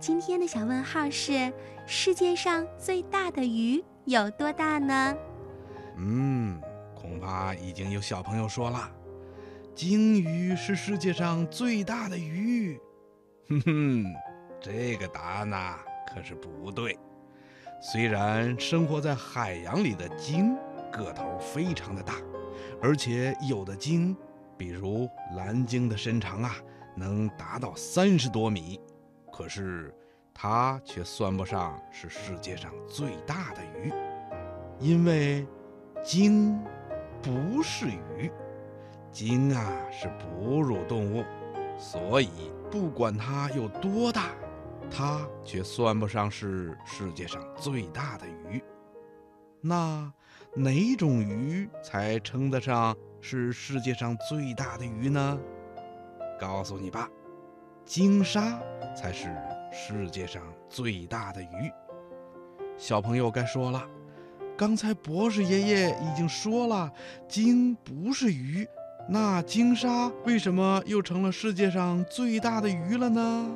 今天的小问号是：世界上最大的鱼有多大呢？嗯，恐怕已经有小朋友说了，鲸鱼是世界上最大的鱼。哼 哼，这个答案呐可是不对。虽然生活在海洋里的鲸个头非常的大，而且有的鲸，比如蓝鲸的身长啊能达到三十多米。可是，它却算不上是世界上最大的鱼，因为鲸不是鱼，鲸啊是哺乳动物，所以不管它有多大，它却算不上是世界上最大的鱼。那哪种鱼才称得上是世界上最大的鱼呢？告诉你吧。鲸鲨才是世界上最大的鱼。小朋友该说了，刚才博士爷爷已经说了，鲸不是鱼，那鲸鲨为什么又成了世界上最大的鱼了呢？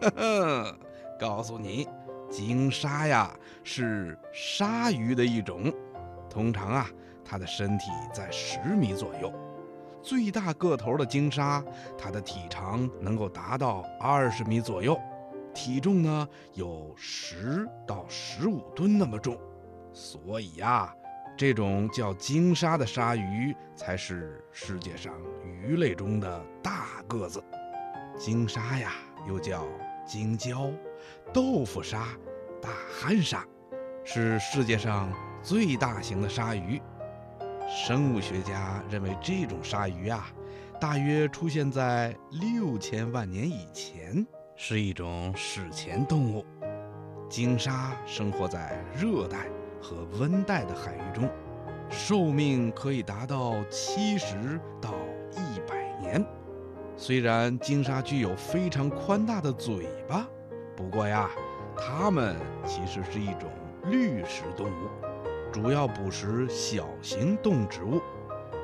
呵呵，告诉你，鲸鲨呀是鲨鱼的一种，通常啊，它的身体在十米左右。最大个头的鲸鲨，它的体长能够达到二十米左右，体重呢有十到十五吨那么重，所以呀，这种叫鲸鲨的鲨鱼才是世界上鱼类中的大个子。鲸鲨呀，又叫鲸鲛、豆腐鲨、大憨鲨，是世界上最大型的鲨鱼。生物学家认为，这种鲨鱼啊，大约出现在六千万年以前，是一种史前动物。鲸鲨生活在热带和温带的海域中，寿命可以达到七十到一百年。虽然鲸鲨具有非常宽大的嘴巴，不过呀，它们其实是一种滤食动物。主要捕食小型动植物，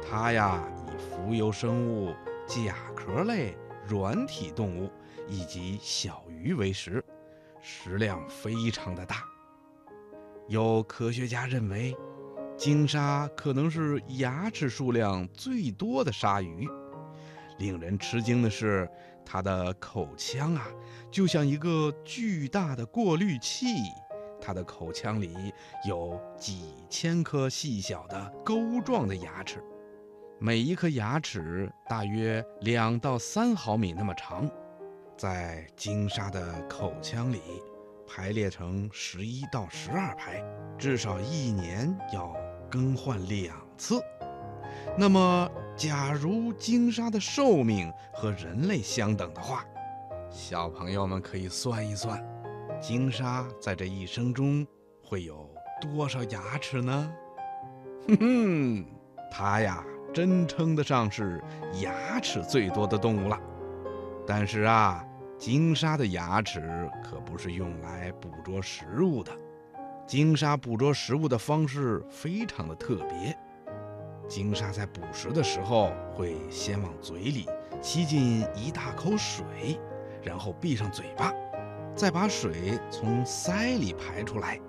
它呀以浮游生物、甲壳类、软体动物以及小鱼为食，食量非常的大。有科学家认为，鲸鲨可能是牙齿数量最多的鲨鱼。令人吃惊的是，它的口腔啊，就像一个巨大的过滤器。它的口腔里有几千颗细小的钩状的牙齿，每一颗牙齿大约两到三毫米那么长，在鲸鲨的口腔里排列成十一到十二排，至少一年要更换两次。那么，假如鲸鲨的寿命和人类相等的话，小朋友们可以算一算。鲸鲨在这一生中会有多少牙齿呢？哼哼，它呀，真称得上是牙齿最多的动物了。但是啊，鲸鲨的牙齿可不是用来捕捉食物的。鲸鲨捕捉食物的方式非常的特别。鲸鲨在捕食的时候，会先往嘴里吸进一大口水，然后闭上嘴巴。再把水从鳃里排出来，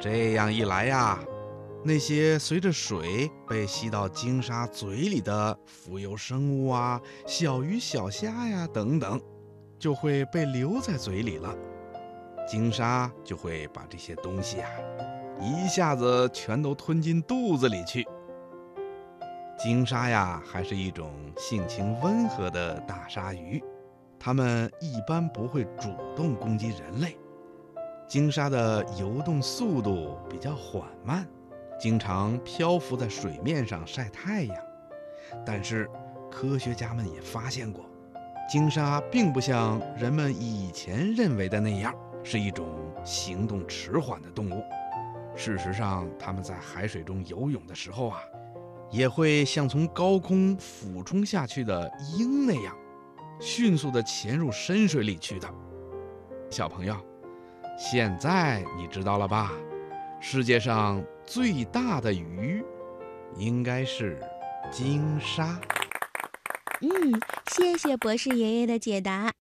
这样一来呀，那些随着水被吸到鲸鲨嘴里的浮游生物啊、小鱼小虾呀等等，就会被留在嘴里了。鲸鲨就会把这些东西啊，一下子全都吞进肚子里去。鲸鲨呀，还是一种性情温和的大鲨鱼。它们一般不会主动攻击人类。鲸鲨的游动速度比较缓慢，经常漂浮在水面上晒太阳。但是，科学家们也发现过，鲸鲨并不像人们以前认为的那样是一种行动迟缓的动物。事实上，它们在海水中游泳的时候啊，也会像从高空俯冲下去的鹰那样。迅速的潜入深水里去的，小朋友，现在你知道了吧？世界上最大的鱼，应该是鲸鲨。嗯，谢谢博士爷爷的解答。